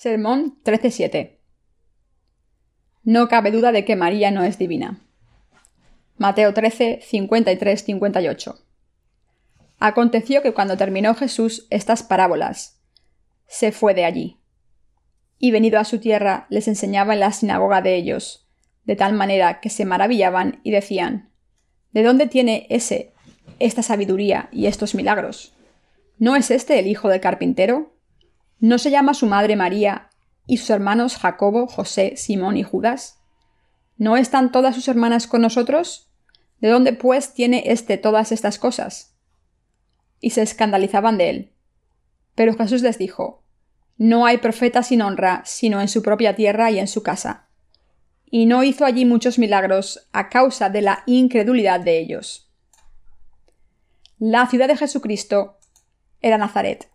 Sermón 13.7 No cabe duda de que María no es divina. Mateo 13, 53, 58. Aconteció que cuando terminó Jesús estas parábolas, se fue de allí. Y venido a su tierra, les enseñaba en la sinagoga de ellos, de tal manera que se maravillaban y decían, ¿De dónde tiene ese esta sabiduría y estos milagros? ¿No es este el hijo del carpintero? ¿No se llama su madre María y sus hermanos Jacobo, José, Simón y Judas? ¿No están todas sus hermanas con nosotros? ¿De dónde pues tiene éste todas estas cosas? Y se escandalizaban de él. Pero Jesús les dijo, No hay profeta sin honra, sino en su propia tierra y en su casa. Y no hizo allí muchos milagros a causa de la incredulidad de ellos. La ciudad de Jesucristo era Nazaret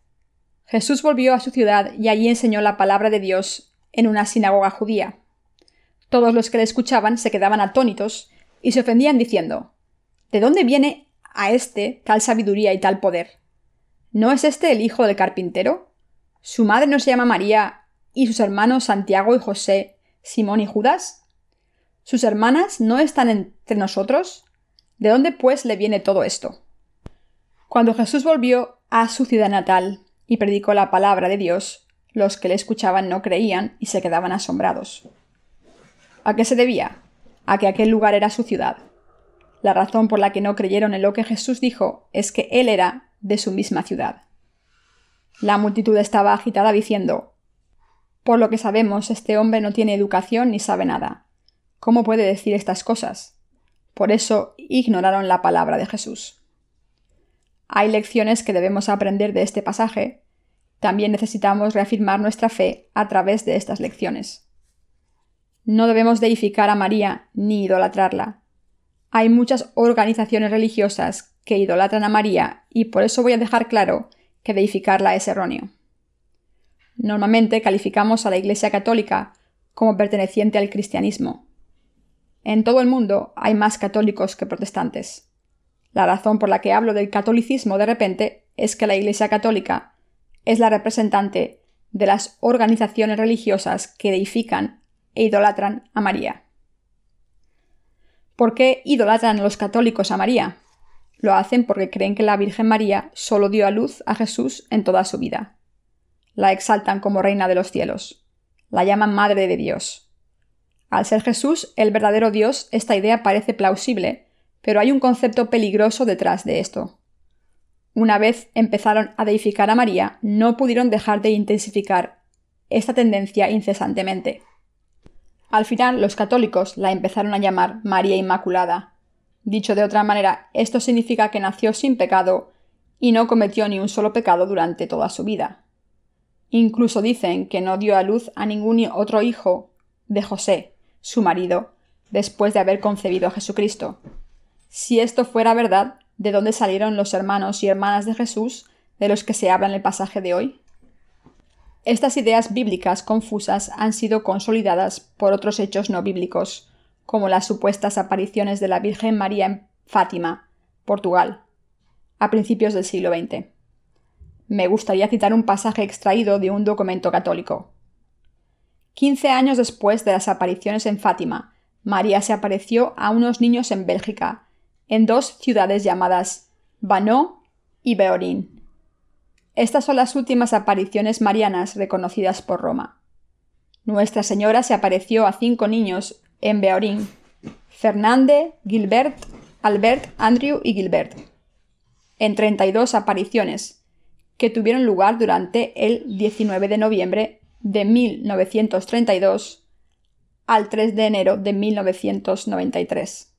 Jesús volvió a su ciudad y allí enseñó la palabra de Dios en una sinagoga judía. Todos los que le escuchaban se quedaban atónitos y se ofendían diciendo ¿De dónde viene a éste tal sabiduría y tal poder? ¿No es este el hijo del carpintero? ¿Su madre no se llama María y sus hermanos Santiago y José, Simón y Judas? ¿Sus hermanas no están entre nosotros? ¿De dónde pues le viene todo esto? Cuando Jesús volvió a su ciudad natal, y predicó la palabra de Dios, los que le escuchaban no creían y se quedaban asombrados. ¿A qué se debía? A que aquel lugar era su ciudad. La razón por la que no creyeron en lo que Jesús dijo es que él era de su misma ciudad. La multitud estaba agitada diciendo Por lo que sabemos, este hombre no tiene educación ni sabe nada. ¿Cómo puede decir estas cosas? Por eso ignoraron la palabra de Jesús. Hay lecciones que debemos aprender de este pasaje. También necesitamos reafirmar nuestra fe a través de estas lecciones. No debemos deificar a María ni idolatrarla. Hay muchas organizaciones religiosas que idolatran a María y por eso voy a dejar claro que deificarla es erróneo. Normalmente calificamos a la Iglesia Católica como perteneciente al cristianismo. En todo el mundo hay más católicos que protestantes. La razón por la que hablo del catolicismo de repente es que la Iglesia Católica es la representante de las organizaciones religiosas que deifican e idolatran a María. ¿Por qué idolatran los católicos a María? Lo hacen porque creen que la Virgen María solo dio a luz a Jesús en toda su vida. La exaltan como reina de los cielos. La llaman Madre de Dios. Al ser Jesús el verdadero Dios, esta idea parece plausible pero hay un concepto peligroso detrás de esto. Una vez empezaron a deificar a María, no pudieron dejar de intensificar esta tendencia incesantemente. Al final, los católicos la empezaron a llamar María Inmaculada. Dicho de otra manera, esto significa que nació sin pecado y no cometió ni un solo pecado durante toda su vida. Incluso dicen que no dio a luz a ningún otro hijo de José, su marido, después de haber concebido a Jesucristo. Si esto fuera verdad, ¿de dónde salieron los hermanos y hermanas de Jesús de los que se habla en el pasaje de hoy? Estas ideas bíblicas confusas han sido consolidadas por otros hechos no bíblicos, como las supuestas apariciones de la Virgen María en Fátima, Portugal, a principios del siglo XX. Me gustaría citar un pasaje extraído de un documento católico. Quince años después de las apariciones en Fátima, María se apareció a unos niños en Bélgica, en dos ciudades llamadas Banó y Beorín. Estas son las últimas apariciones marianas reconocidas por Roma. Nuestra Señora se apareció a cinco niños en Beorín, Fernande, Gilbert, Albert, Andrew y Gilbert, en 32 apariciones, que tuvieron lugar durante el 19 de noviembre de 1932 al 3 de enero de 1993.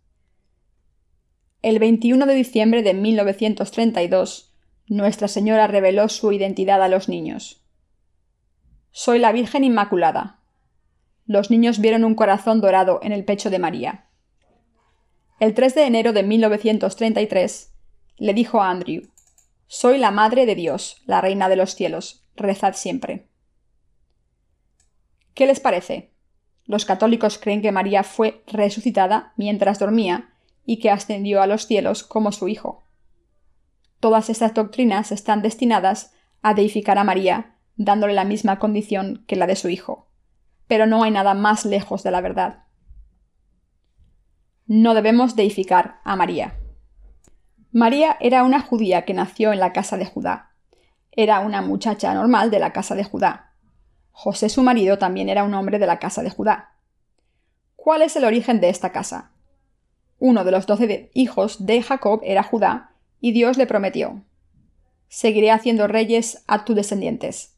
El 21 de diciembre de 1932, Nuestra Señora reveló su identidad a los niños. Soy la Virgen Inmaculada. Los niños vieron un corazón dorado en el pecho de María. El 3 de enero de 1933, le dijo a Andrew, Soy la Madre de Dios, la Reina de los cielos, rezad siempre. ¿Qué les parece? Los católicos creen que María fue resucitada mientras dormía y que ascendió a los cielos como su Hijo. Todas estas doctrinas están destinadas a deificar a María, dándole la misma condición que la de su hijo. Pero no hay nada más lejos de la verdad. No debemos deificar a María. María era una judía que nació en la casa de Judá. Era una muchacha normal de la casa de Judá. José su marido también era un hombre de la casa de Judá. ¿Cuál es el origen de esta casa? Uno de los doce hijos de Jacob era Judá, y Dios le prometió Seguiré haciendo reyes a tus descendientes.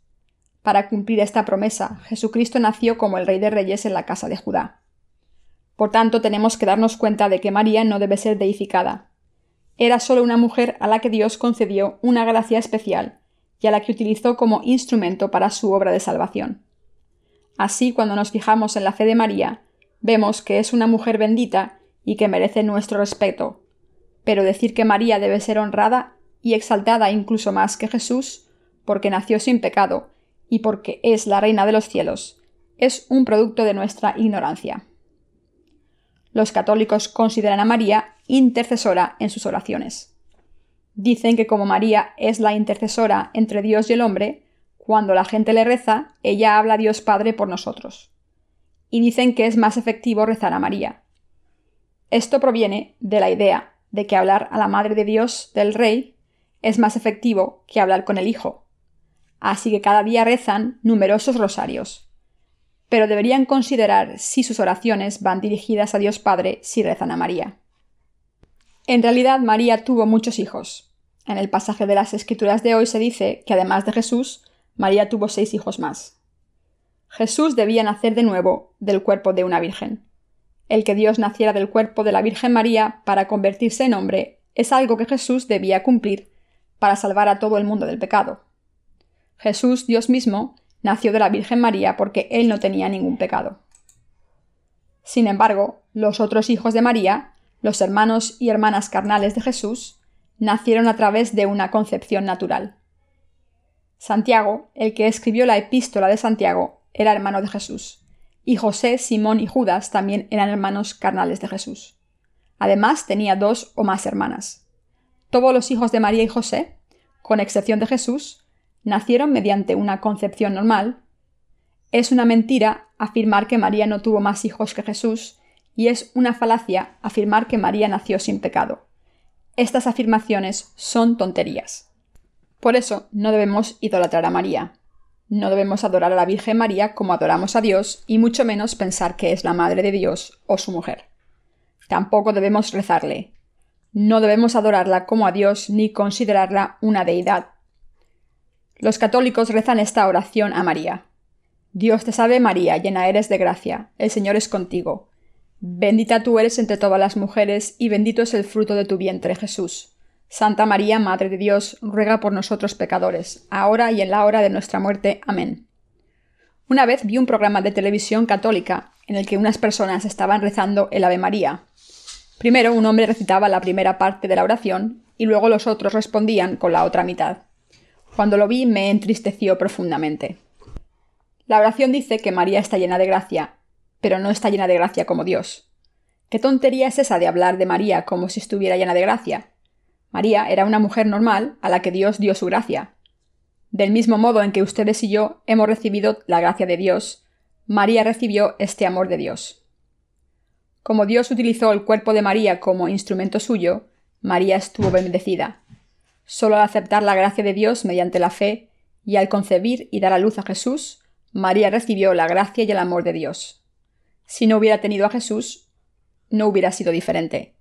Para cumplir esta promesa, Jesucristo nació como el Rey de Reyes en la casa de Judá. Por tanto, tenemos que darnos cuenta de que María no debe ser deificada. Era solo una mujer a la que Dios concedió una gracia especial y a la que utilizó como instrumento para su obra de salvación. Así, cuando nos fijamos en la fe de María, vemos que es una mujer bendita y que merece nuestro respeto. Pero decir que María debe ser honrada y exaltada incluso más que Jesús, porque nació sin pecado y porque es la reina de los cielos, es un producto de nuestra ignorancia. Los católicos consideran a María intercesora en sus oraciones. Dicen que como María es la intercesora entre Dios y el hombre, cuando la gente le reza, ella habla a Dios Padre por nosotros. Y dicen que es más efectivo rezar a María. Esto proviene de la idea de que hablar a la Madre de Dios del Rey es más efectivo que hablar con el Hijo. Así que cada día rezan numerosos rosarios. Pero deberían considerar si sus oraciones van dirigidas a Dios Padre si rezan a María. En realidad María tuvo muchos hijos. En el pasaje de las Escrituras de hoy se dice que además de Jesús, María tuvo seis hijos más. Jesús debía nacer de nuevo del cuerpo de una virgen. El que Dios naciera del cuerpo de la Virgen María para convertirse en hombre es algo que Jesús debía cumplir para salvar a todo el mundo del pecado. Jesús, Dios mismo, nació de la Virgen María porque él no tenía ningún pecado. Sin embargo, los otros hijos de María, los hermanos y hermanas carnales de Jesús, nacieron a través de una concepción natural. Santiago, el que escribió la epístola de Santiago, era hermano de Jesús, y José, Simón y Judas también eran hermanos carnales de Jesús. Además tenía dos o más hermanas. Todos los hijos de María y José, con excepción de Jesús, nacieron mediante una concepción normal. Es una mentira afirmar que María no tuvo más hijos que Jesús, y es una falacia afirmar que María nació sin pecado. Estas afirmaciones son tonterías. Por eso no debemos idolatrar a María. No debemos adorar a la Virgen María como adoramos a Dios y mucho menos pensar que es la Madre de Dios o su mujer. Tampoco debemos rezarle, no debemos adorarla como a Dios ni considerarla una deidad. Los católicos rezan esta oración a María. Dios te salve María, llena eres de gracia, el Señor es contigo. Bendita tú eres entre todas las mujeres, y bendito es el fruto de tu vientre, Jesús. Santa María, Madre de Dios, ruega por nosotros pecadores, ahora y en la hora de nuestra muerte. Amén. Una vez vi un programa de televisión católica en el que unas personas estaban rezando el Ave María, Primero un hombre recitaba la primera parte de la oración y luego los otros respondían con la otra mitad. Cuando lo vi me entristeció profundamente. La oración dice que María está llena de gracia, pero no está llena de gracia como Dios. ¿Qué tontería es esa de hablar de María como si estuviera llena de gracia? María era una mujer normal a la que Dios dio su gracia. Del mismo modo en que ustedes y yo hemos recibido la gracia de Dios, María recibió este amor de Dios. Como Dios utilizó el cuerpo de María como instrumento suyo, María estuvo bendecida. Solo al aceptar la gracia de Dios mediante la fe y al concebir y dar a luz a Jesús, María recibió la gracia y el amor de Dios. Si no hubiera tenido a Jesús, no hubiera sido diferente.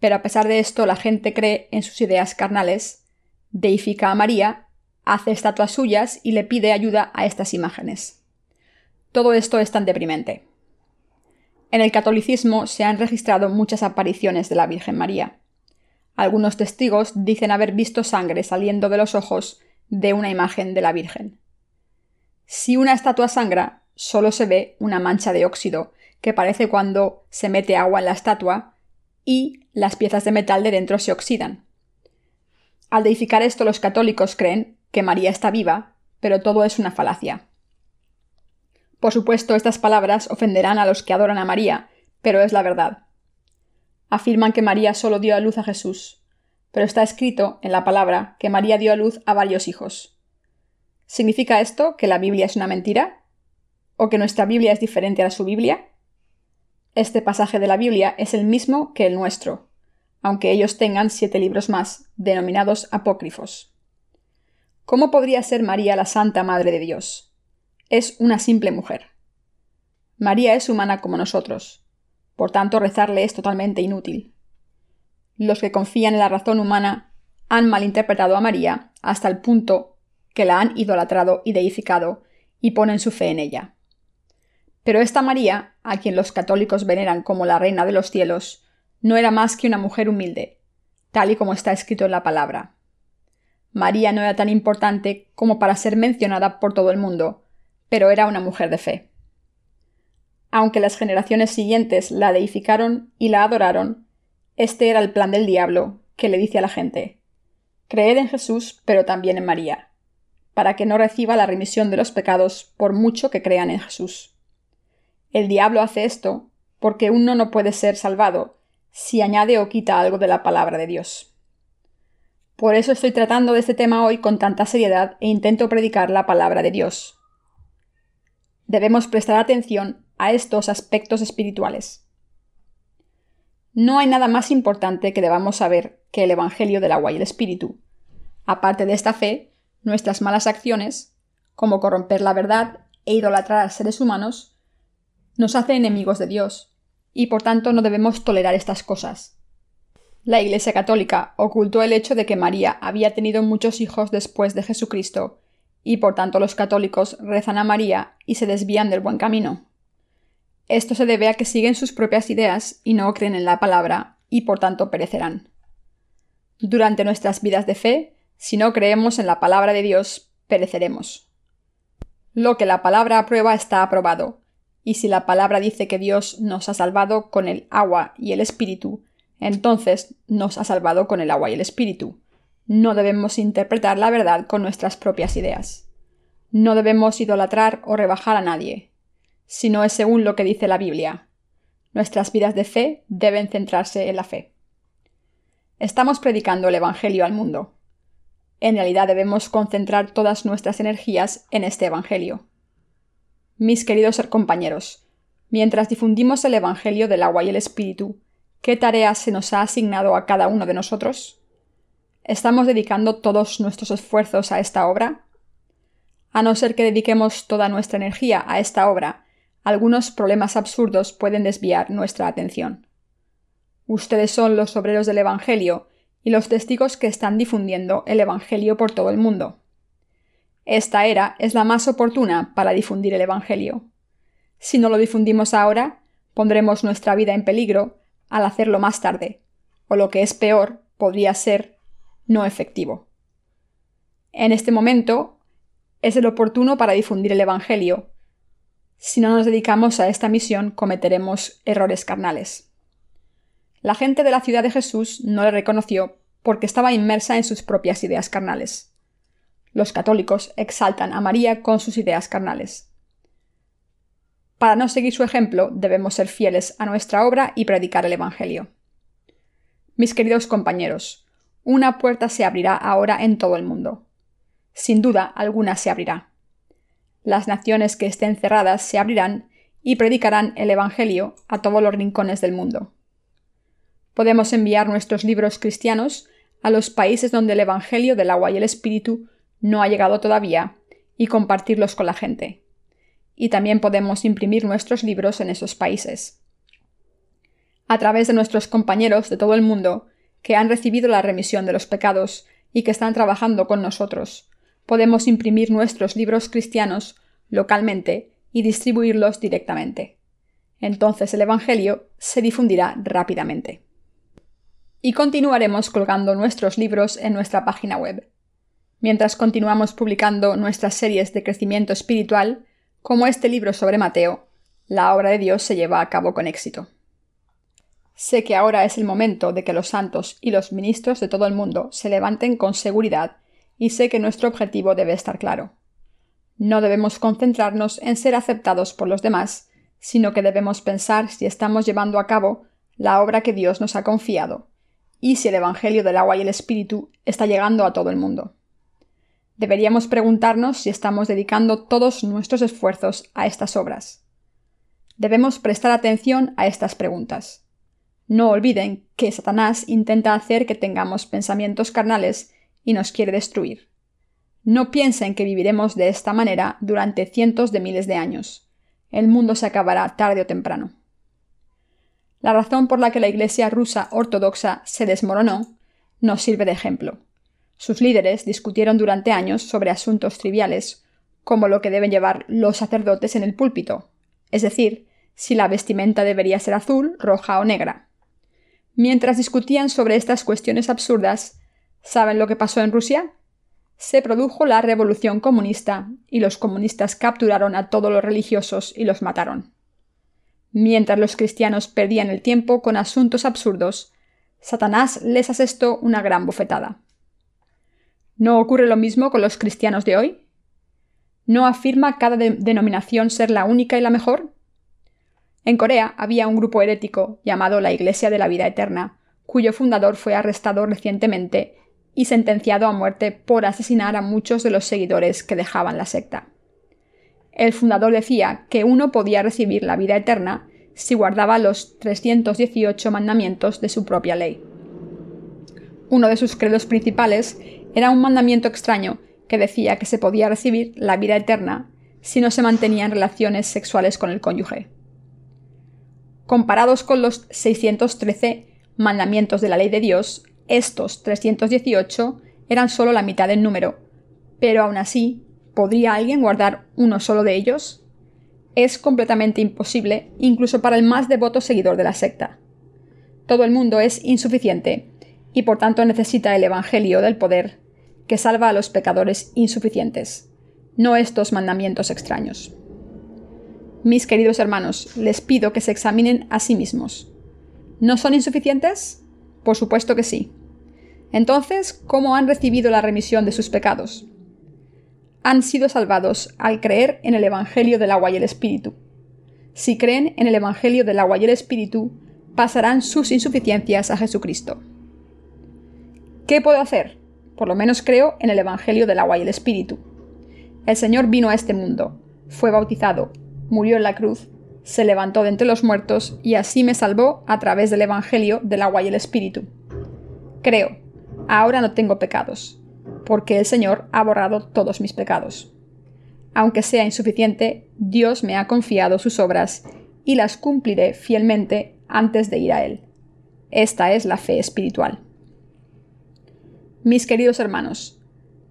Pero a pesar de esto, la gente cree en sus ideas carnales, deifica a María, hace estatuas suyas y le pide ayuda a estas imágenes. Todo esto es tan deprimente. En el catolicismo se han registrado muchas apariciones de la Virgen María. Algunos testigos dicen haber visto sangre saliendo de los ojos de una imagen de la Virgen. Si una estatua sangra, solo se ve una mancha de óxido, que parece cuando se mete agua en la estatua, y las piezas de metal de dentro se oxidan. Al deificar esto los católicos creen que María está viva, pero todo es una falacia. Por supuesto, estas palabras ofenderán a los que adoran a María, pero es la verdad. Afirman que María solo dio a luz a Jesús, pero está escrito en la palabra que María dio a luz a varios hijos. ¿Significa esto que la Biblia es una mentira? ¿O que nuestra Biblia es diferente a su Biblia? Este pasaje de la Biblia es el mismo que el nuestro, aunque ellos tengan siete libros más, denominados apócrifos. ¿Cómo podría ser María la Santa Madre de Dios? Es una simple mujer. María es humana como nosotros, por tanto rezarle es totalmente inútil. Los que confían en la razón humana han malinterpretado a María hasta el punto que la han idolatrado y deificado y ponen su fe en ella. Pero esta María, a quien los católicos veneran como la reina de los cielos, no era más que una mujer humilde, tal y como está escrito en la palabra. María no era tan importante como para ser mencionada por todo el mundo, pero era una mujer de fe. Aunque las generaciones siguientes la deificaron y la adoraron, este era el plan del diablo, que le dice a la gente Creed en Jesús, pero también en María, para que no reciba la remisión de los pecados por mucho que crean en Jesús. El diablo hace esto porque uno no puede ser salvado si añade o quita algo de la palabra de Dios. Por eso estoy tratando de este tema hoy con tanta seriedad e intento predicar la palabra de Dios. Debemos prestar atención a estos aspectos espirituales. No hay nada más importante que debamos saber que el Evangelio del agua y el Espíritu. Aparte de esta fe, nuestras malas acciones, como corromper la verdad e idolatrar a seres humanos, nos hace enemigos de Dios, y por tanto no debemos tolerar estas cosas. La Iglesia Católica ocultó el hecho de que María había tenido muchos hijos después de Jesucristo, y por tanto los católicos rezan a María y se desvían del buen camino. Esto se debe a que siguen sus propias ideas y no creen en la palabra, y por tanto perecerán. Durante nuestras vidas de fe, si no creemos en la palabra de Dios, pereceremos. Lo que la palabra aprueba está aprobado, y si la palabra dice que Dios nos ha salvado con el agua y el espíritu, entonces nos ha salvado con el agua y el espíritu. No debemos interpretar la verdad con nuestras propias ideas. No debemos idolatrar o rebajar a nadie, si no es según lo que dice la Biblia. Nuestras vidas de fe deben centrarse en la fe. Estamos predicando el Evangelio al mundo. En realidad debemos concentrar todas nuestras energías en este Evangelio. Mis queridos compañeros, mientras difundimos el Evangelio del agua y el Espíritu, ¿qué tarea se nos ha asignado a cada uno de nosotros? ¿Estamos dedicando todos nuestros esfuerzos a esta obra? A no ser que dediquemos toda nuestra energía a esta obra, algunos problemas absurdos pueden desviar nuestra atención. Ustedes son los obreros del Evangelio y los testigos que están difundiendo el Evangelio por todo el mundo. Esta era es la más oportuna para difundir el Evangelio. Si no lo difundimos ahora, pondremos nuestra vida en peligro al hacerlo más tarde, o lo que es peor, podría ser no efectivo. En este momento es el oportuno para difundir el Evangelio. Si no nos dedicamos a esta misión, cometeremos errores carnales. La gente de la ciudad de Jesús no le reconoció porque estaba inmersa en sus propias ideas carnales. Los católicos exaltan a María con sus ideas carnales. Para no seguir su ejemplo, debemos ser fieles a nuestra obra y predicar el Evangelio. Mis queridos compañeros, una puerta se abrirá ahora en todo el mundo. Sin duda, alguna se abrirá. Las naciones que estén cerradas se abrirán y predicarán el Evangelio a todos los rincones del mundo. Podemos enviar nuestros libros cristianos a los países donde el Evangelio del agua y el Espíritu no ha llegado todavía y compartirlos con la gente. Y también podemos imprimir nuestros libros en esos países. A través de nuestros compañeros de todo el mundo que han recibido la remisión de los pecados y que están trabajando con nosotros, podemos imprimir nuestros libros cristianos localmente y distribuirlos directamente. Entonces el Evangelio se difundirá rápidamente. Y continuaremos colgando nuestros libros en nuestra página web mientras continuamos publicando nuestras series de crecimiento espiritual, como este libro sobre Mateo, la obra de Dios se lleva a cabo con éxito. Sé que ahora es el momento de que los santos y los ministros de todo el mundo se levanten con seguridad y sé que nuestro objetivo debe estar claro. No debemos concentrarnos en ser aceptados por los demás, sino que debemos pensar si estamos llevando a cabo la obra que Dios nos ha confiado y si el Evangelio del agua y el Espíritu está llegando a todo el mundo. Deberíamos preguntarnos si estamos dedicando todos nuestros esfuerzos a estas obras. Debemos prestar atención a estas preguntas. No olviden que Satanás intenta hacer que tengamos pensamientos carnales y nos quiere destruir. No piensen que viviremos de esta manera durante cientos de miles de años. El mundo se acabará tarde o temprano. La razón por la que la Iglesia rusa ortodoxa se desmoronó nos sirve de ejemplo. Sus líderes discutieron durante años sobre asuntos triviales, como lo que deben llevar los sacerdotes en el púlpito, es decir, si la vestimenta debería ser azul, roja o negra. Mientras discutían sobre estas cuestiones absurdas, ¿saben lo que pasó en Rusia? Se produjo la revolución comunista y los comunistas capturaron a todos los religiosos y los mataron. Mientras los cristianos perdían el tiempo con asuntos absurdos, Satanás les asestó una gran bofetada. ¿No ocurre lo mismo con los cristianos de hoy? ¿No afirma cada denominación ser la única y la mejor? En Corea había un grupo herético llamado la Iglesia de la Vida Eterna, cuyo fundador fue arrestado recientemente y sentenciado a muerte por asesinar a muchos de los seguidores que dejaban la secta. El fundador decía que uno podía recibir la vida eterna si guardaba los 318 mandamientos de su propia ley. Uno de sus credos principales era un mandamiento extraño que decía que se podía recibir la vida eterna si no se mantenían relaciones sexuales con el cónyuge. Comparados con los 613 mandamientos de la ley de Dios, estos 318 eran solo la mitad del número, pero aún así, ¿podría alguien guardar uno solo de ellos? Es completamente imposible, incluso para el más devoto seguidor de la secta. Todo el mundo es insuficiente, y por tanto necesita el Evangelio del poder, que salva a los pecadores insuficientes, no estos mandamientos extraños. Mis queridos hermanos, les pido que se examinen a sí mismos. ¿No son insuficientes? Por supuesto que sí. Entonces, ¿cómo han recibido la remisión de sus pecados? Han sido salvados al creer en el Evangelio del agua y el Espíritu. Si creen en el Evangelio del agua y el Espíritu, pasarán sus insuficiencias a Jesucristo. ¿Qué puedo hacer? Por lo menos creo en el Evangelio del agua y el Espíritu. El Señor vino a este mundo, fue bautizado, murió en la cruz, se levantó de entre los muertos y así me salvó a través del Evangelio del agua y el Espíritu. Creo, ahora no tengo pecados, porque el Señor ha borrado todos mis pecados. Aunque sea insuficiente, Dios me ha confiado sus obras y las cumpliré fielmente antes de ir a Él. Esta es la fe espiritual. Mis queridos hermanos,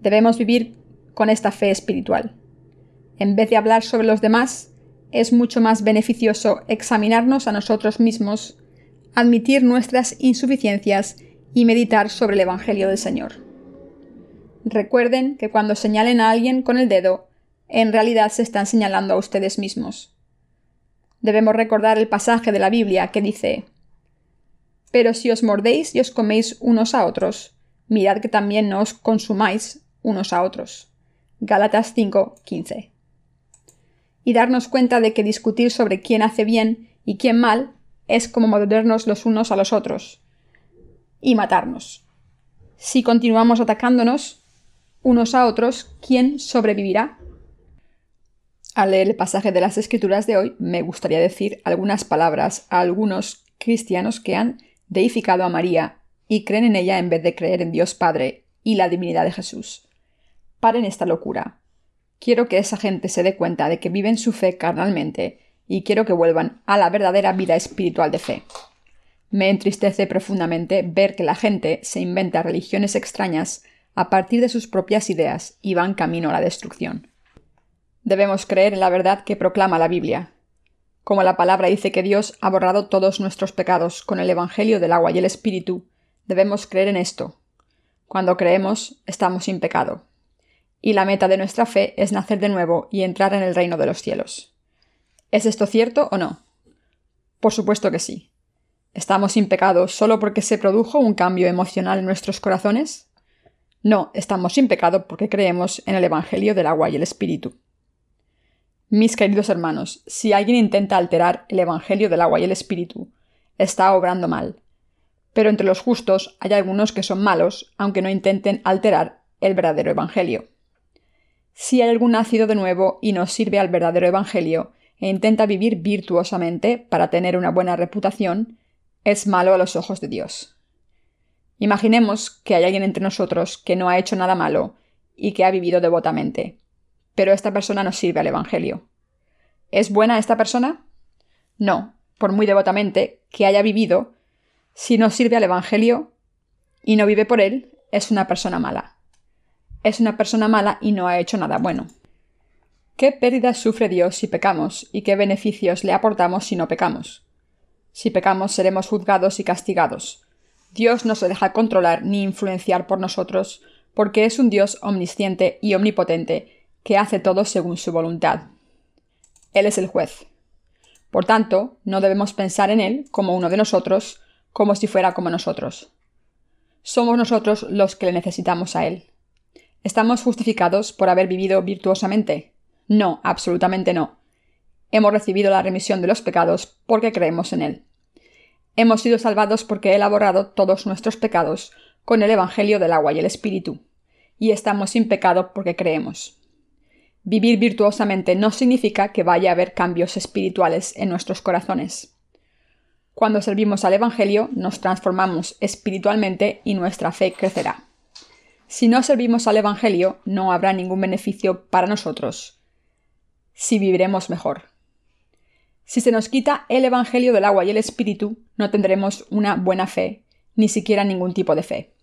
debemos vivir con esta fe espiritual. En vez de hablar sobre los demás, es mucho más beneficioso examinarnos a nosotros mismos, admitir nuestras insuficiencias y meditar sobre el Evangelio del Señor. Recuerden que cuando señalen a alguien con el dedo, en realidad se están señalando a ustedes mismos. Debemos recordar el pasaje de la Biblia que dice Pero si os mordéis y os coméis unos a otros, mirad que también no os consumáis unos a otros. Gálatas 5:15 y darnos cuenta de que discutir sobre quién hace bien y quién mal es como mordernos los unos a los otros y matarnos. Si continuamos atacándonos unos a otros, ¿quién sobrevivirá? Al leer el pasaje de las Escrituras de hoy, me gustaría decir algunas palabras a algunos cristianos que han deificado a María y creen en ella en vez de creer en Dios Padre y la divinidad de Jesús. Paren esta locura. Quiero que esa gente se dé cuenta de que viven su fe carnalmente y quiero que vuelvan a la verdadera vida espiritual de fe. Me entristece profundamente ver que la gente se inventa religiones extrañas a partir de sus propias ideas y van camino a la destrucción. Debemos creer en la verdad que proclama la Biblia. Como la palabra dice que Dios ha borrado todos nuestros pecados con el Evangelio del agua y el Espíritu, debemos creer en esto. Cuando creemos, estamos sin pecado y la meta de nuestra fe es nacer de nuevo y entrar en el reino de los cielos. ¿Es esto cierto o no? Por supuesto que sí. ¿Estamos sin pecado solo porque se produjo un cambio emocional en nuestros corazones? No, estamos sin pecado porque creemos en el Evangelio del agua y el Espíritu. Mis queridos hermanos, si alguien intenta alterar el Evangelio del agua y el Espíritu, está obrando mal. Pero entre los justos hay algunos que son malos, aunque no intenten alterar el verdadero Evangelio. Si hay algún nacido de nuevo y no sirve al verdadero Evangelio e intenta vivir virtuosamente para tener una buena reputación, es malo a los ojos de Dios. Imaginemos que hay alguien entre nosotros que no ha hecho nada malo y que ha vivido devotamente, pero esta persona no sirve al Evangelio. ¿Es buena esta persona? No, por muy devotamente que haya vivido, si no sirve al Evangelio y no vive por él, es una persona mala. Es una persona mala y no ha hecho nada bueno. ¿Qué pérdidas sufre Dios si pecamos y qué beneficios le aportamos si no pecamos? Si pecamos seremos juzgados y castigados. Dios no se deja controlar ni influenciar por nosotros, porque es un Dios omnisciente y omnipotente, que hace todo según su voluntad. Él es el juez. Por tanto, no debemos pensar en Él como uno de nosotros, como si fuera como nosotros. Somos nosotros los que le necesitamos a Él. ¿Estamos justificados por haber vivido virtuosamente? No, absolutamente no. Hemos recibido la remisión de los pecados porque creemos en Él. Hemos sido salvados porque Él ha borrado todos nuestros pecados con el Evangelio del agua y el Espíritu, y estamos sin pecado porque creemos. Vivir virtuosamente no significa que vaya a haber cambios espirituales en nuestros corazones. Cuando servimos al Evangelio, nos transformamos espiritualmente y nuestra fe crecerá. Si no servimos al Evangelio, no habrá ningún beneficio para nosotros, si viviremos mejor. Si se nos quita el Evangelio del agua y el Espíritu, no tendremos una buena fe, ni siquiera ningún tipo de fe.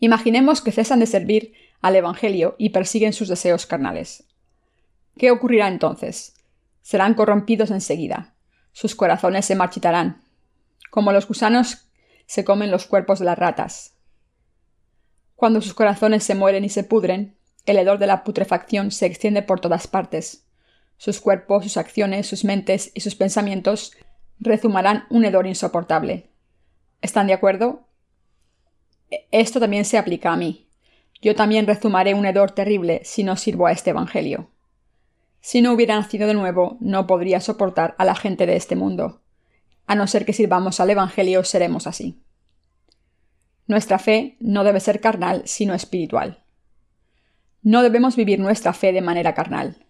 Imaginemos que cesan de servir al Evangelio y persiguen sus deseos carnales. ¿Qué ocurrirá entonces? Serán corrompidos enseguida. Sus corazones se marchitarán. Como los gusanos se comen los cuerpos de las ratas. Cuando sus corazones se mueren y se pudren, el hedor de la putrefacción se extiende por todas partes. Sus cuerpos, sus acciones, sus mentes y sus pensamientos rezumarán un hedor insoportable. ¿Están de acuerdo? E, esto también se aplica a mí. Yo también rezumaré un hedor terrible si no sirvo a este Evangelio. Si no hubiera nacido de nuevo, no podría soportar a la gente de este mundo. A no ser que sirvamos al Evangelio, seremos así. Nuestra fe no debe ser carnal, sino espiritual. No debemos vivir nuestra fe de manera carnal.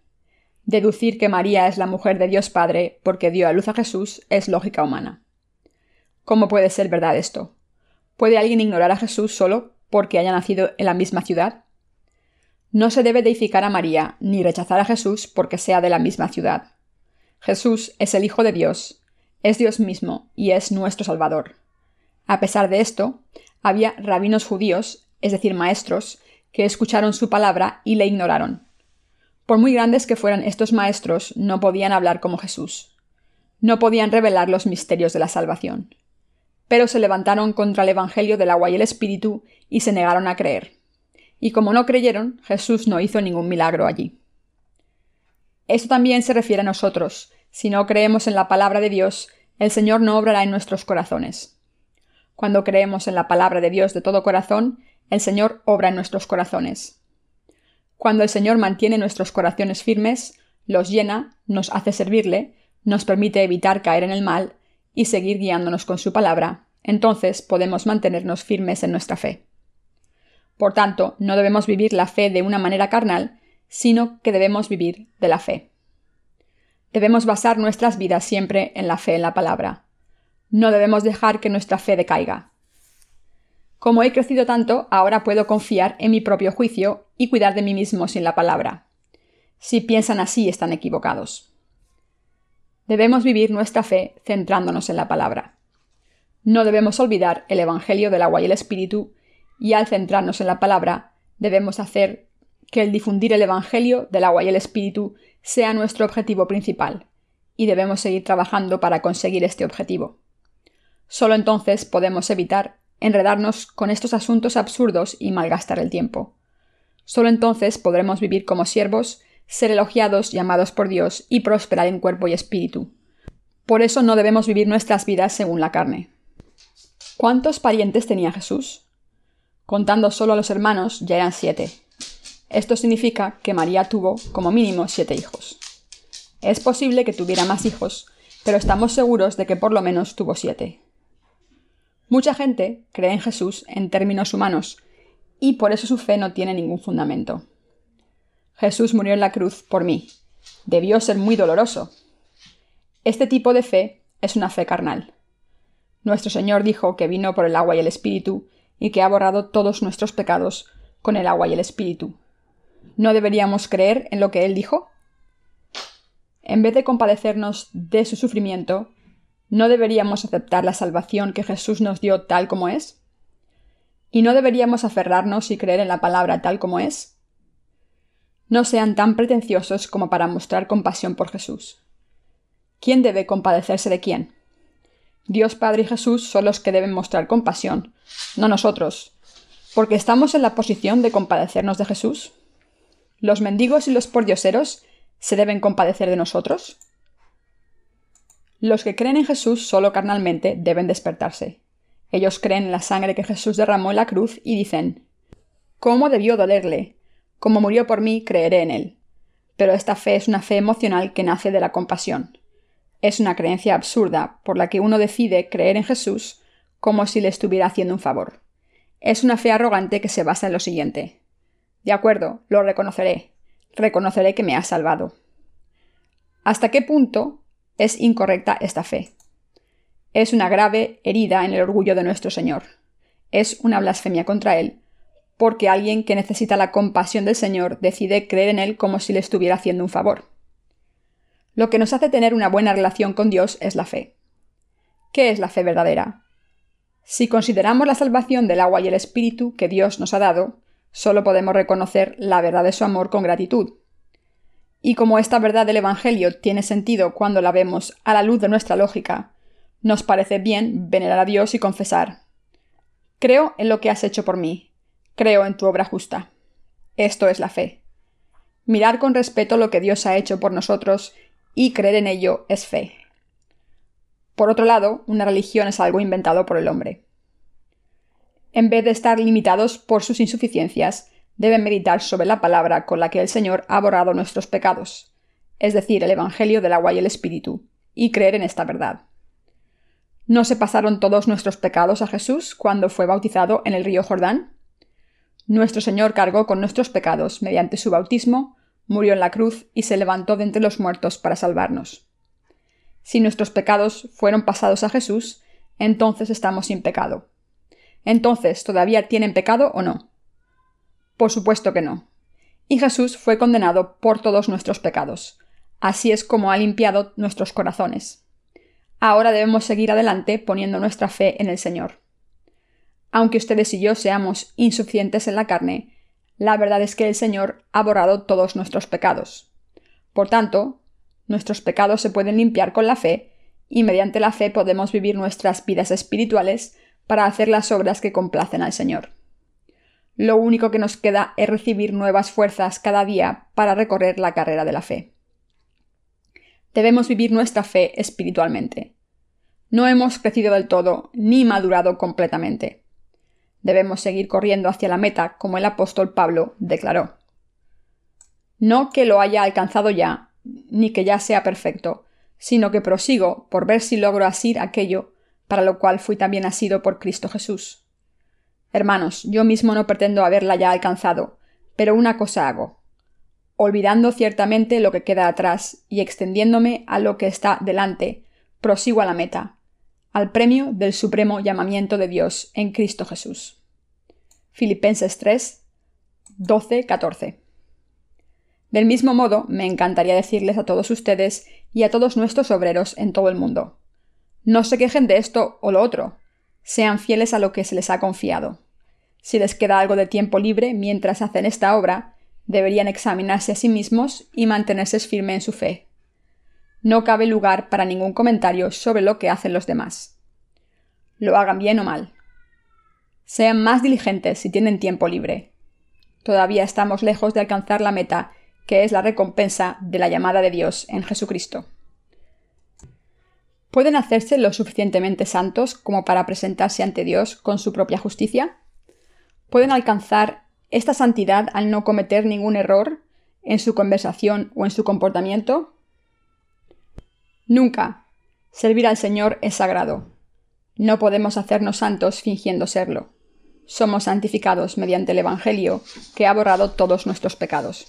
Deducir que María es la mujer de Dios Padre porque dio a luz a Jesús es lógica humana. ¿Cómo puede ser verdad esto? ¿Puede alguien ignorar a Jesús solo porque haya nacido en la misma ciudad? No se debe deificar a María ni rechazar a Jesús porque sea de la misma ciudad. Jesús es el Hijo de Dios, es Dios mismo y es nuestro Salvador. A pesar de esto, había rabinos judíos, es decir, maestros, que escucharon su palabra y le ignoraron. Por muy grandes que fueran estos maestros, no podían hablar como Jesús. No podían revelar los misterios de la salvación. Pero se levantaron contra el Evangelio del agua y el Espíritu y se negaron a creer. Y como no creyeron, Jesús no hizo ningún milagro allí. Esto también se refiere a nosotros. Si no creemos en la palabra de Dios, el Señor no obrará en nuestros corazones. Cuando creemos en la palabra de Dios de todo corazón, el Señor obra en nuestros corazones. Cuando el Señor mantiene nuestros corazones firmes, los llena, nos hace servirle, nos permite evitar caer en el mal y seguir guiándonos con su palabra, entonces podemos mantenernos firmes en nuestra fe. Por tanto, no debemos vivir la fe de una manera carnal, sino que debemos vivir de la fe. Debemos basar nuestras vidas siempre en la fe en la palabra. No debemos dejar que nuestra fe decaiga. Como he crecido tanto, ahora puedo confiar en mi propio juicio y cuidar de mí mismo sin la palabra. Si piensan así, están equivocados. Debemos vivir nuestra fe centrándonos en la palabra. No debemos olvidar el Evangelio del agua y el Espíritu, y al centrarnos en la palabra, debemos hacer que el difundir el Evangelio del agua y el Espíritu sea nuestro objetivo principal, y debemos seguir trabajando para conseguir este objetivo. Solo entonces podemos evitar enredarnos con estos asuntos absurdos y malgastar el tiempo. Solo entonces podremos vivir como siervos, ser elogiados y amados por Dios y prosperar en cuerpo y espíritu. Por eso no debemos vivir nuestras vidas según la carne. ¿Cuántos parientes tenía Jesús? Contando solo a los hermanos, ya eran siete. Esto significa que María tuvo, como mínimo, siete hijos. Es posible que tuviera más hijos, pero estamos seguros de que por lo menos tuvo siete. Mucha gente cree en Jesús en términos humanos, y por eso su fe no tiene ningún fundamento. Jesús murió en la cruz por mí. Debió ser muy doloroso. Este tipo de fe es una fe carnal. Nuestro Señor dijo que vino por el agua y el Espíritu, y que ha borrado todos nuestros pecados con el agua y el Espíritu. ¿No deberíamos creer en lo que Él dijo? En vez de compadecernos de su sufrimiento, ¿no deberíamos aceptar la salvación que Jesús nos dio tal como es? ¿Y no deberíamos aferrarnos y creer en la palabra tal como es? No sean tan pretenciosos como para mostrar compasión por Jesús. ¿Quién debe compadecerse de quién? Dios Padre y Jesús son los que deben mostrar compasión, no nosotros, porque estamos en la posición de compadecernos de Jesús. ¿Los mendigos y los pordioseros se deben compadecer de nosotros? Los que creen en Jesús solo carnalmente deben despertarse. Ellos creen en la sangre que Jesús derramó en la cruz y dicen, ¿Cómo debió dolerle? Como murió por mí, creeré en él. Pero esta fe es una fe emocional que nace de la compasión. Es una creencia absurda por la que uno decide creer en Jesús como si le estuviera haciendo un favor. Es una fe arrogante que se basa en lo siguiente. De acuerdo, lo reconoceré. Reconoceré que me ha salvado. ¿Hasta qué punto es incorrecta esta fe? Es una grave herida en el orgullo de nuestro Señor. Es una blasfemia contra Él, porque alguien que necesita la compasión del Señor decide creer en Él como si le estuviera haciendo un favor. Lo que nos hace tener una buena relación con Dios es la fe. ¿Qué es la fe verdadera? Si consideramos la salvación del agua y el espíritu que Dios nos ha dado, solo podemos reconocer la verdad de su amor con gratitud. Y como esta verdad del Evangelio tiene sentido cuando la vemos a la luz de nuestra lógica, nos parece bien venerar a Dios y confesar. Creo en lo que has hecho por mí. Creo en tu obra justa. Esto es la fe. Mirar con respeto lo que Dios ha hecho por nosotros y creer en ello es fe. Por otro lado, una religión es algo inventado por el hombre. En vez de estar limitados por sus insuficiencias, deben meditar sobre la palabra con la que el Señor ha borrado nuestros pecados, es decir, el Evangelio del agua y el Espíritu, y creer en esta verdad. ¿No se pasaron todos nuestros pecados a Jesús cuando fue bautizado en el río Jordán? Nuestro Señor cargó con nuestros pecados mediante su bautismo, murió en la cruz y se levantó de entre los muertos para salvarnos. Si nuestros pecados fueron pasados a Jesús, entonces estamos sin pecado. Entonces, ¿todavía tienen pecado o no? Por supuesto que no. Y Jesús fue condenado por todos nuestros pecados. Así es como ha limpiado nuestros corazones. Ahora debemos seguir adelante poniendo nuestra fe en el Señor. Aunque ustedes y yo seamos insuficientes en la carne, la verdad es que el Señor ha borrado todos nuestros pecados. Por tanto, nuestros pecados se pueden limpiar con la fe, y mediante la fe podemos vivir nuestras vidas espirituales para hacer las obras que complacen al Señor. Lo único que nos queda es recibir nuevas fuerzas cada día para recorrer la carrera de la fe. Debemos vivir nuestra fe espiritualmente. No hemos crecido del todo ni madurado completamente. Debemos seguir corriendo hacia la meta, como el apóstol Pablo declaró. No que lo haya alcanzado ya, ni que ya sea perfecto, sino que prosigo por ver si logro asir aquello para lo cual fui también asido por Cristo Jesús. Hermanos, yo mismo no pretendo haberla ya alcanzado, pero una cosa hago. Olvidando ciertamente lo que queda atrás y extendiéndome a lo que está delante, prosigo a la meta, al premio del supremo llamamiento de Dios en Cristo Jesús. Filipenses 3, 12, 14. Del mismo modo, me encantaría decirles a todos ustedes y a todos nuestros obreros en todo el mundo. No se quejen de esto o lo otro. Sean fieles a lo que se les ha confiado. Si les queda algo de tiempo libre mientras hacen esta obra, deberían examinarse a sí mismos y mantenerse firmes en su fe no cabe lugar para ningún comentario sobre lo que hacen los demás. Lo hagan bien o mal. Sean más diligentes si tienen tiempo libre. Todavía estamos lejos de alcanzar la meta, que es la recompensa de la llamada de Dios en Jesucristo. ¿Pueden hacerse lo suficientemente santos como para presentarse ante Dios con su propia justicia? ¿Pueden alcanzar esta santidad al no cometer ningún error en su conversación o en su comportamiento? Nunca. Servir al Señor es sagrado. No podemos hacernos santos fingiendo serlo. Somos santificados mediante el Evangelio, que ha borrado todos nuestros pecados.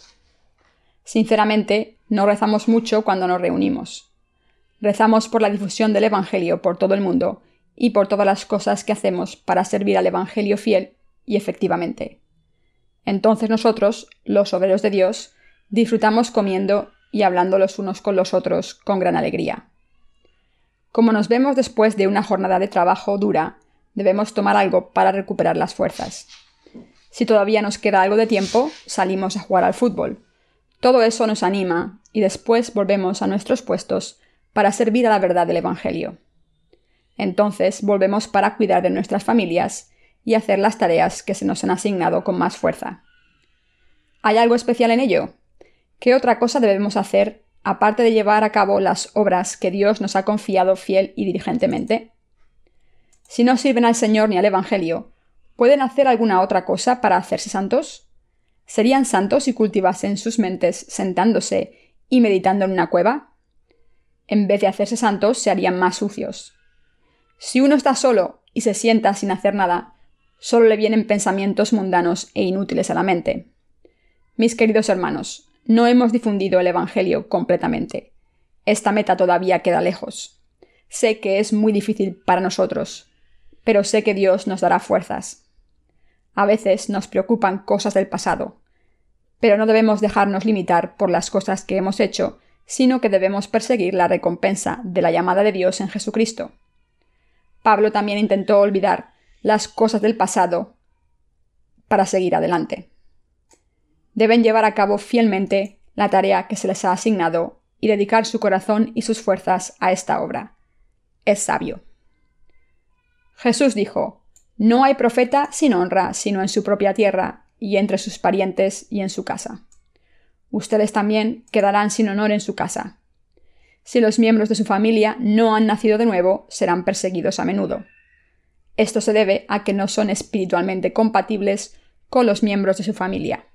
Sinceramente, no rezamos mucho cuando nos reunimos. Rezamos por la difusión del Evangelio por todo el mundo y por todas las cosas que hacemos para servir al Evangelio fiel y efectivamente. Entonces nosotros, los obreros de Dios, disfrutamos comiendo y hablando los unos con los otros con gran alegría. Como nos vemos después de una jornada de trabajo dura, debemos tomar algo para recuperar las fuerzas. Si todavía nos queda algo de tiempo, salimos a jugar al fútbol. Todo eso nos anima y después volvemos a nuestros puestos para servir a la verdad del Evangelio. Entonces volvemos para cuidar de nuestras familias y hacer las tareas que se nos han asignado con más fuerza. ¿Hay algo especial en ello? ¿Qué otra cosa debemos hacer aparte de llevar a cabo las obras que Dios nos ha confiado fiel y diligentemente? Si no sirven al Señor ni al Evangelio, ¿pueden hacer alguna otra cosa para hacerse santos? ¿Serían santos si cultivasen sus mentes sentándose y meditando en una cueva? En vez de hacerse santos, se harían más sucios. Si uno está solo y se sienta sin hacer nada, solo le vienen pensamientos mundanos e inútiles a la mente. Mis queridos hermanos, no hemos difundido el Evangelio completamente. Esta meta todavía queda lejos. Sé que es muy difícil para nosotros, pero sé que Dios nos dará fuerzas. A veces nos preocupan cosas del pasado, pero no debemos dejarnos limitar por las cosas que hemos hecho, sino que debemos perseguir la recompensa de la llamada de Dios en Jesucristo. Pablo también intentó olvidar las cosas del pasado para seguir adelante. Deben llevar a cabo fielmente la tarea que se les ha asignado y dedicar su corazón y sus fuerzas a esta obra. Es sabio. Jesús dijo, No hay profeta sin honra sino en su propia tierra y entre sus parientes y en su casa. Ustedes también quedarán sin honor en su casa. Si los miembros de su familia no han nacido de nuevo, serán perseguidos a menudo. Esto se debe a que no son espiritualmente compatibles con los miembros de su familia.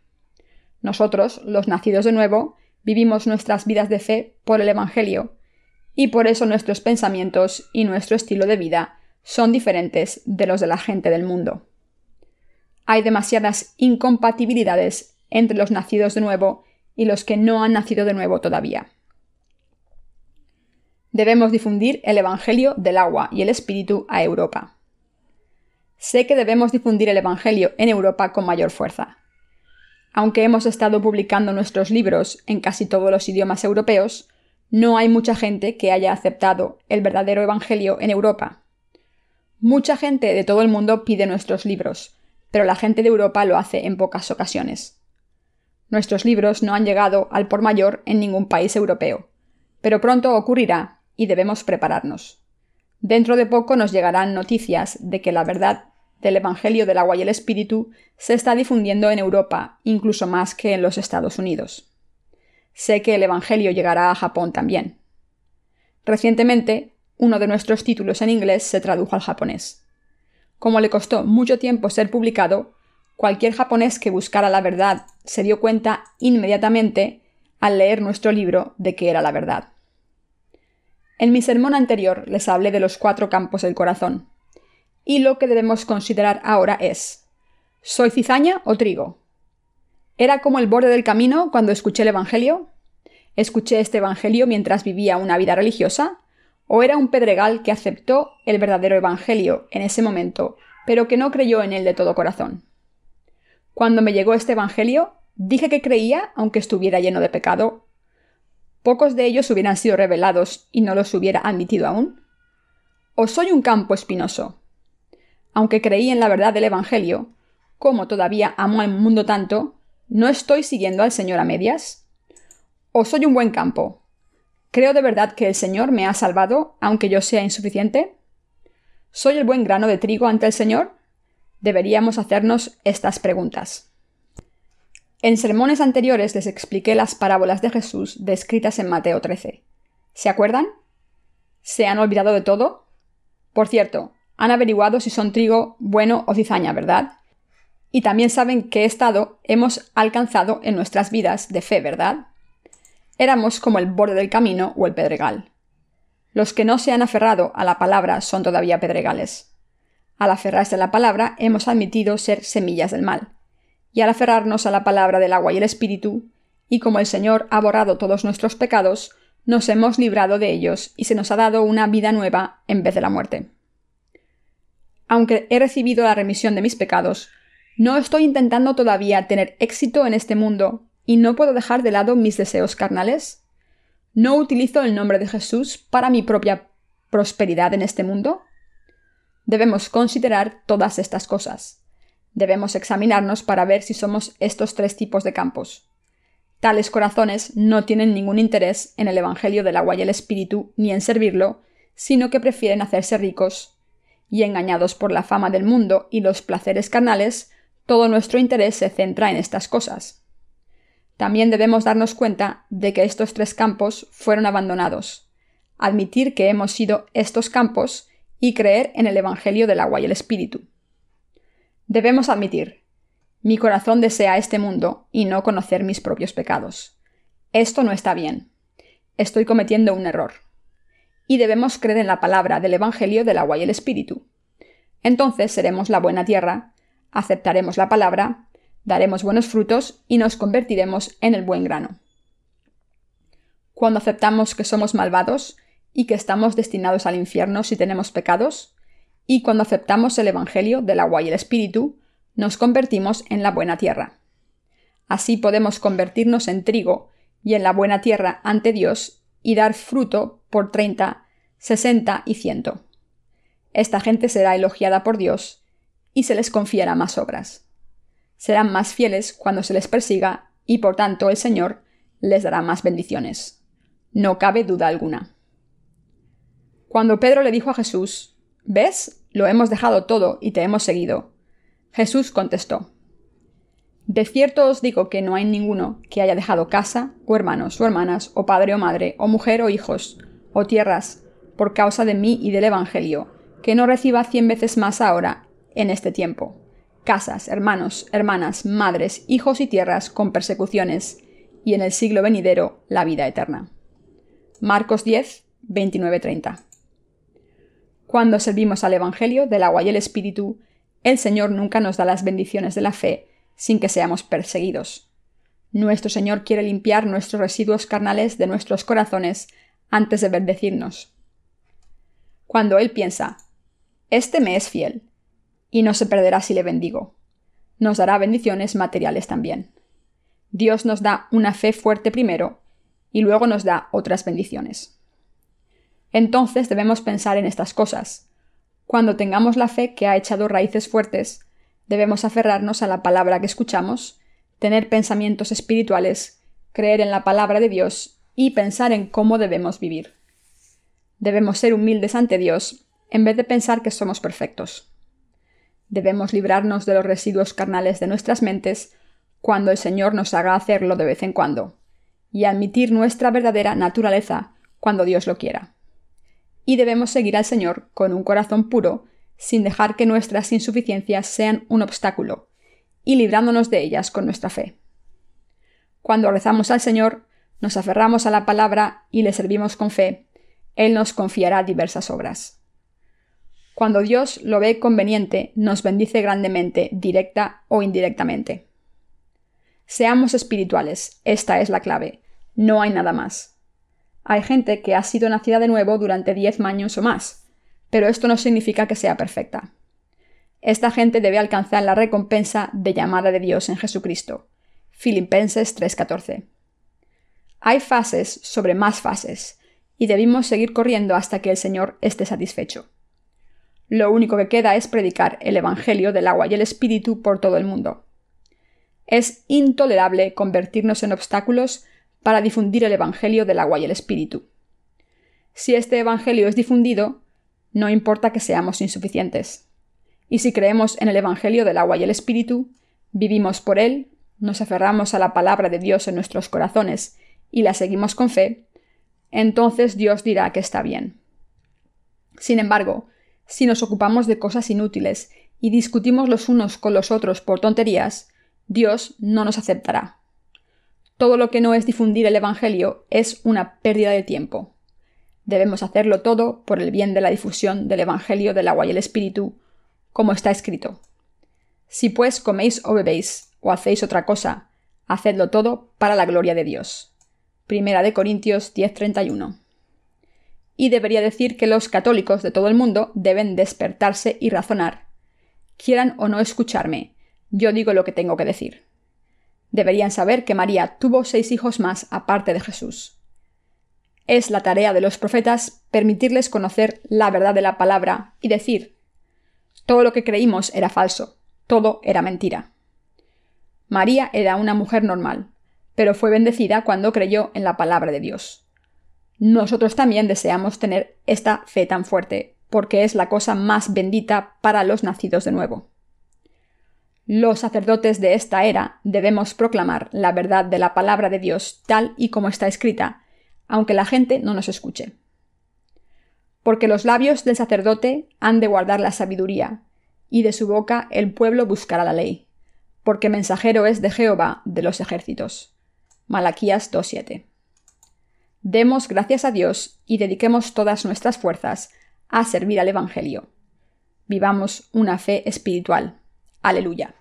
Nosotros, los nacidos de nuevo, vivimos nuestras vidas de fe por el Evangelio, y por eso nuestros pensamientos y nuestro estilo de vida son diferentes de los de la gente del mundo. Hay demasiadas incompatibilidades entre los nacidos de nuevo y los que no han nacido de nuevo todavía. Debemos difundir el Evangelio del agua y el Espíritu a Europa. Sé que debemos difundir el Evangelio en Europa con mayor fuerza. Aunque hemos estado publicando nuestros libros en casi todos los idiomas europeos, no hay mucha gente que haya aceptado el verdadero Evangelio en Europa. Mucha gente de todo el mundo pide nuestros libros, pero la gente de Europa lo hace en pocas ocasiones. Nuestros libros no han llegado al por mayor en ningún país europeo, pero pronto ocurrirá y debemos prepararnos. Dentro de poco nos llegarán noticias de que la verdad del Evangelio del agua y el Espíritu se está difundiendo en Europa, incluso más que en los Estados Unidos. Sé que el Evangelio llegará a Japón también. Recientemente, uno de nuestros títulos en inglés se tradujo al japonés. Como le costó mucho tiempo ser publicado, cualquier japonés que buscara la verdad se dio cuenta inmediatamente al leer nuestro libro de que era la verdad. En mi sermón anterior les hablé de los cuatro campos del corazón. Y lo que debemos considerar ahora es ¿Soy cizaña o trigo? ¿Era como el borde del camino cuando escuché el Evangelio? ¿Escuché este Evangelio mientras vivía una vida religiosa? ¿O era un pedregal que aceptó el verdadero Evangelio en ese momento, pero que no creyó en él de todo corazón? Cuando me llegó este Evangelio, dije que creía aunque estuviera lleno de pecado pocos de ellos hubieran sido revelados y no los hubiera admitido aún? ¿O soy un campo espinoso? Aunque creí en la verdad del Evangelio, como todavía amo al mundo tanto, ¿no estoy siguiendo al Señor a medias? ¿O soy un buen campo? ¿Creo de verdad que el Señor me ha salvado, aunque yo sea insuficiente? ¿Soy el buen grano de trigo ante el Señor? Deberíamos hacernos estas preguntas. En sermones anteriores les expliqué las parábolas de Jesús descritas en Mateo 13. ¿Se acuerdan? ¿Se han olvidado de todo? Por cierto, han averiguado si son trigo bueno o cizaña, ¿verdad? Y también saben qué estado hemos alcanzado en nuestras vidas de fe, ¿verdad? Éramos como el borde del camino o el pedregal. Los que no se han aferrado a la palabra son todavía pedregales. Al aferrarse a la palabra hemos admitido ser semillas del mal y al aferrarnos a la palabra del agua y el espíritu, y como el Señor ha borrado todos nuestros pecados, nos hemos librado de ellos y se nos ha dado una vida nueva en vez de la muerte. Aunque he recibido la remisión de mis pecados, no estoy intentando todavía tener éxito en este mundo y no puedo dejar de lado mis deseos carnales. ¿No utilizo el nombre de Jesús para mi propia prosperidad en este mundo? Debemos considerar todas estas cosas. Debemos examinarnos para ver si somos estos tres tipos de campos. Tales corazones no tienen ningún interés en el Evangelio del agua y el Espíritu ni en servirlo, sino que prefieren hacerse ricos, y engañados por la fama del mundo y los placeres carnales, todo nuestro interés se centra en estas cosas. También debemos darnos cuenta de que estos tres campos fueron abandonados, admitir que hemos sido estos campos y creer en el Evangelio del agua y el Espíritu. Debemos admitir, mi corazón desea este mundo y no conocer mis propios pecados. Esto no está bien. Estoy cometiendo un error. Y debemos creer en la palabra del Evangelio del agua y el Espíritu. Entonces seremos la buena tierra aceptaremos la palabra, daremos buenos frutos y nos convertiremos en el buen grano. Cuando aceptamos que somos malvados y que estamos destinados al infierno si tenemos pecados, y cuando aceptamos el Evangelio del agua y el Espíritu, nos convertimos en la buena tierra. Así podemos convertirnos en trigo y en la buena tierra ante Dios y dar fruto por treinta, sesenta y ciento. Esta gente será elogiada por Dios y se les confiará más obras. Serán más fieles cuando se les persiga y por tanto el Señor les dará más bendiciones. No cabe duda alguna. Cuando Pedro le dijo a Jesús, ¿Ves? Lo hemos dejado todo y te hemos seguido. Jesús contestó, De cierto os digo que no hay ninguno que haya dejado casa, o hermanos, o hermanas, o padre o madre, o mujer o hijos, o tierras, por causa de mí y del Evangelio, que no reciba cien veces más ahora en este tiempo. Casas, hermanos, hermanas, madres, hijos y tierras con persecuciones, y en el siglo venidero la vida eterna. Marcos 10, 29-30. Cuando servimos al Evangelio del agua y el Espíritu, el Señor nunca nos da las bendiciones de la fe sin que seamos perseguidos. Nuestro Señor quiere limpiar nuestros residuos carnales de nuestros corazones antes de bendecirnos. Cuando Él piensa, Este me es fiel, y no se perderá si le bendigo. Nos dará bendiciones materiales también. Dios nos da una fe fuerte primero y luego nos da otras bendiciones. Entonces debemos pensar en estas cosas. Cuando tengamos la fe que ha echado raíces fuertes, debemos aferrarnos a la palabra que escuchamos, tener pensamientos espirituales, creer en la palabra de Dios y pensar en cómo debemos vivir. Debemos ser humildes ante Dios en vez de pensar que somos perfectos. Debemos librarnos de los residuos carnales de nuestras mentes cuando el Señor nos haga hacerlo de vez en cuando, y admitir nuestra verdadera naturaleza cuando Dios lo quiera. Y debemos seguir al Señor con un corazón puro, sin dejar que nuestras insuficiencias sean un obstáculo, y librándonos de ellas con nuestra fe. Cuando rezamos al Señor, nos aferramos a la palabra y le servimos con fe, Él nos confiará diversas obras. Cuando Dios lo ve conveniente, nos bendice grandemente, directa o indirectamente. Seamos espirituales, esta es la clave, no hay nada más. Hay gente que ha sido nacida de nuevo durante diez años o más, pero esto no significa que sea perfecta. Esta gente debe alcanzar la recompensa de llamada de Dios en Jesucristo. Filipenses 3:14. Hay fases sobre más fases, y debemos seguir corriendo hasta que el Señor esté satisfecho. Lo único que queda es predicar el Evangelio del agua y el Espíritu por todo el mundo. Es intolerable convertirnos en obstáculos para difundir el Evangelio del agua y el Espíritu. Si este Evangelio es difundido, no importa que seamos insuficientes. Y si creemos en el Evangelio del agua y el Espíritu, vivimos por él, nos aferramos a la palabra de Dios en nuestros corazones y la seguimos con fe, entonces Dios dirá que está bien. Sin embargo, si nos ocupamos de cosas inútiles y discutimos los unos con los otros por tonterías, Dios no nos aceptará. Todo lo que no es difundir el Evangelio es una pérdida de tiempo. Debemos hacerlo todo por el bien de la difusión del Evangelio del agua y el Espíritu, como está escrito. Si pues coméis o bebéis o hacéis otra cosa, Hacedlo todo para la gloria de Dios. Primera de Corintios 10:31. Y debería decir que los católicos de todo el mundo deben despertarse y razonar. Quieran o no escucharme, yo digo lo que tengo que decir. Deberían saber que María tuvo seis hijos más aparte de Jesús. Es la tarea de los profetas permitirles conocer la verdad de la palabra y decir, todo lo que creímos era falso, todo era mentira. María era una mujer normal, pero fue bendecida cuando creyó en la palabra de Dios. Nosotros también deseamos tener esta fe tan fuerte, porque es la cosa más bendita para los nacidos de nuevo. Los sacerdotes de esta era debemos proclamar la verdad de la palabra de Dios tal y como está escrita, aunque la gente no nos escuche. Porque los labios del sacerdote han de guardar la sabiduría, y de su boca el pueblo buscará la ley, porque mensajero es de Jehová de los ejércitos. Malaquías 2.7. Demos gracias a Dios y dediquemos todas nuestras fuerzas a servir al Evangelio. Vivamos una fe espiritual. Aleluya.